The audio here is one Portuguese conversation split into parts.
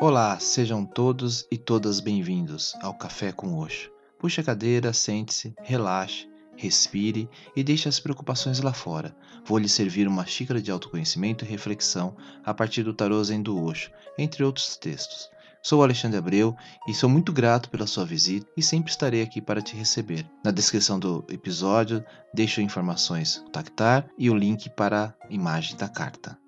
Olá, sejam todos e todas bem-vindos ao Café com Osho. Puxe a cadeira, sente-se, relaxe, respire e deixe as preocupações lá fora. Vou lhe servir uma xícara de autoconhecimento e reflexão a partir do tarô Zen do Osho, entre outros textos. Sou Alexandre Abreu e sou muito grato pela sua visita e sempre estarei aqui para te receber. Na descrição do episódio deixo informações do Tactar e o link para a imagem da carta.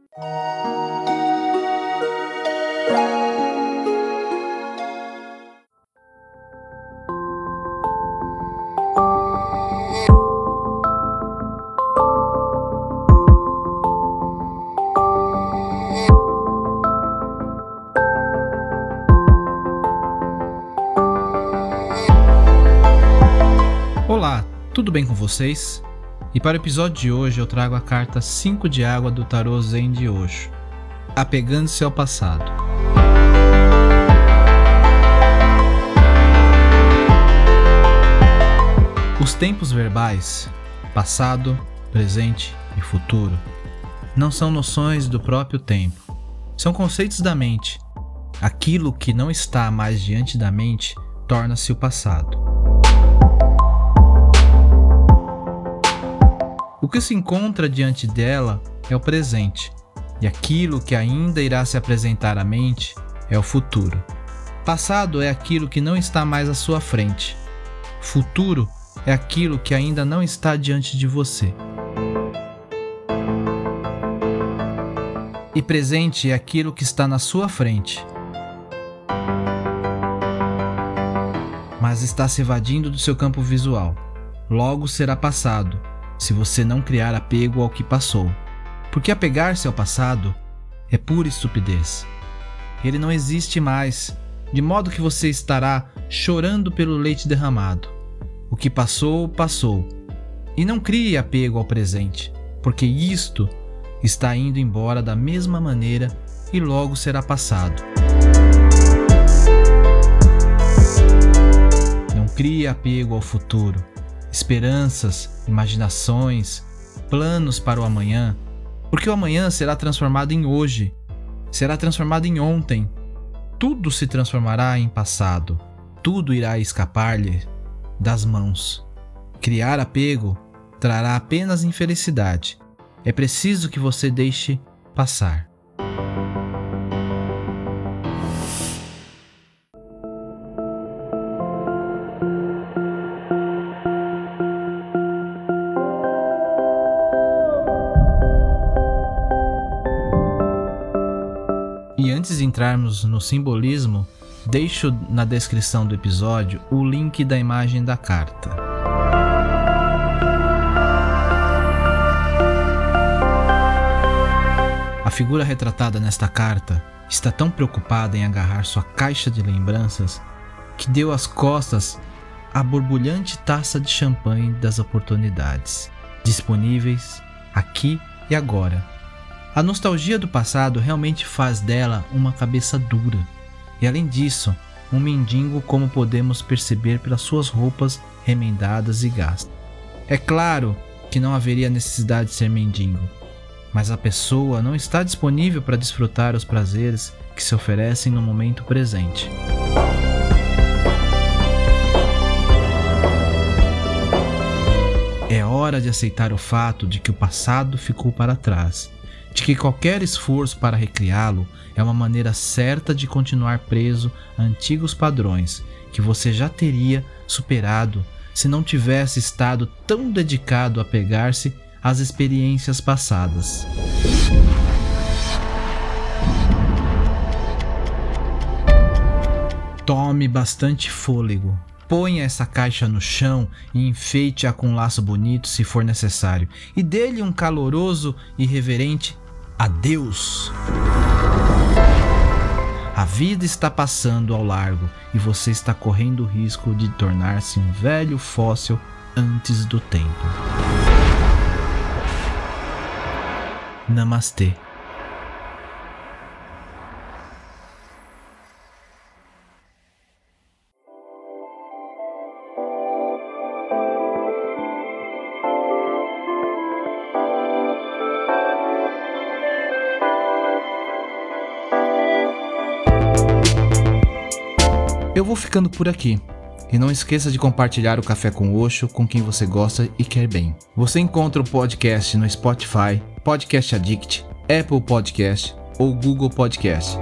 Tudo bem com vocês? E para o episódio de hoje eu trago a carta 5 de água do tarô Zen de Osho, apegando-se ao passado. Os tempos verbais, passado, presente e futuro, não são noções do próprio tempo, são conceitos da mente. Aquilo que não está mais diante da mente torna-se o passado. Que se encontra diante dela é o presente, e aquilo que ainda irá se apresentar à mente é o futuro. Passado é aquilo que não está mais à sua frente. Futuro é aquilo que ainda não está diante de você. E presente é aquilo que está na sua frente. Mas está se evadindo do seu campo visual. Logo será passado se você não criar apego ao que passou. Porque apegar-se ao passado é pura estupidez. Ele não existe mais, de modo que você estará chorando pelo leite derramado. O que passou, passou. E não crie apego ao presente, porque isto está indo embora da mesma maneira e logo será passado. Não crie apego ao futuro, esperanças, imaginações, planos para o amanhã, porque o amanhã será transformado em hoje, será transformado em ontem. Tudo se transformará em passado, tudo irá escapar-lhe das mãos. Criar apego trará apenas infelicidade. É preciso que você deixe passar. Antes de entrarmos no simbolismo, deixo na descrição do episódio o link da imagem da carta. A figura retratada nesta carta está tão preocupada em agarrar sua caixa de lembranças que deu as costas à borbulhante taça de champanhe das oportunidades, disponíveis aqui e agora a nostalgia do passado realmente faz dela uma cabeça dura. E além disso, um mendigo como podemos perceber pelas suas roupas remendadas e gastas. É claro que não haveria necessidade de ser mendigo, mas a pessoa não está disponível para desfrutar os prazeres que se oferecem no momento presente. É hora de aceitar o fato de que o passado ficou para trás de que qualquer esforço para recriá-lo é uma maneira certa de continuar preso a antigos padrões que você já teria superado se não tivesse estado tão dedicado a pegar-se às experiências passadas. Tome bastante fôlego. Ponha essa caixa no chão e enfeite-a com um laço bonito se for necessário, e dê-lhe um caloroso e reverente adeus. A vida está passando ao largo e você está correndo o risco de tornar-se um velho fóssil antes do tempo. Namastê. Eu vou ficando por aqui. E não esqueça de compartilhar o Café com Oxo com quem você gosta e quer bem. Você encontra o podcast no Spotify, Podcast Addict, Apple Podcast ou Google Podcast.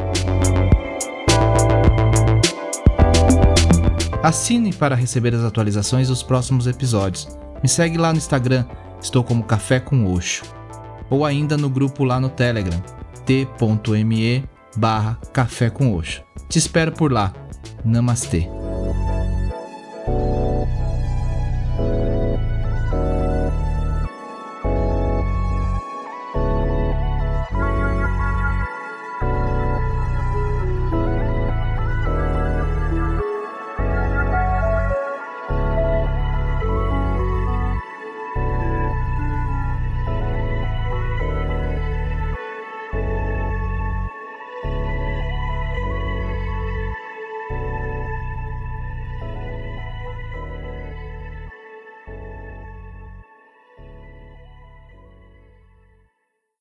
Assine para receber as atualizações dos próximos episódios. Me segue lá no Instagram, estou como Café com Oxo. Ou ainda no grupo lá no Telegram, t.me barra Café com Oxo. Te espero por lá. Namastê.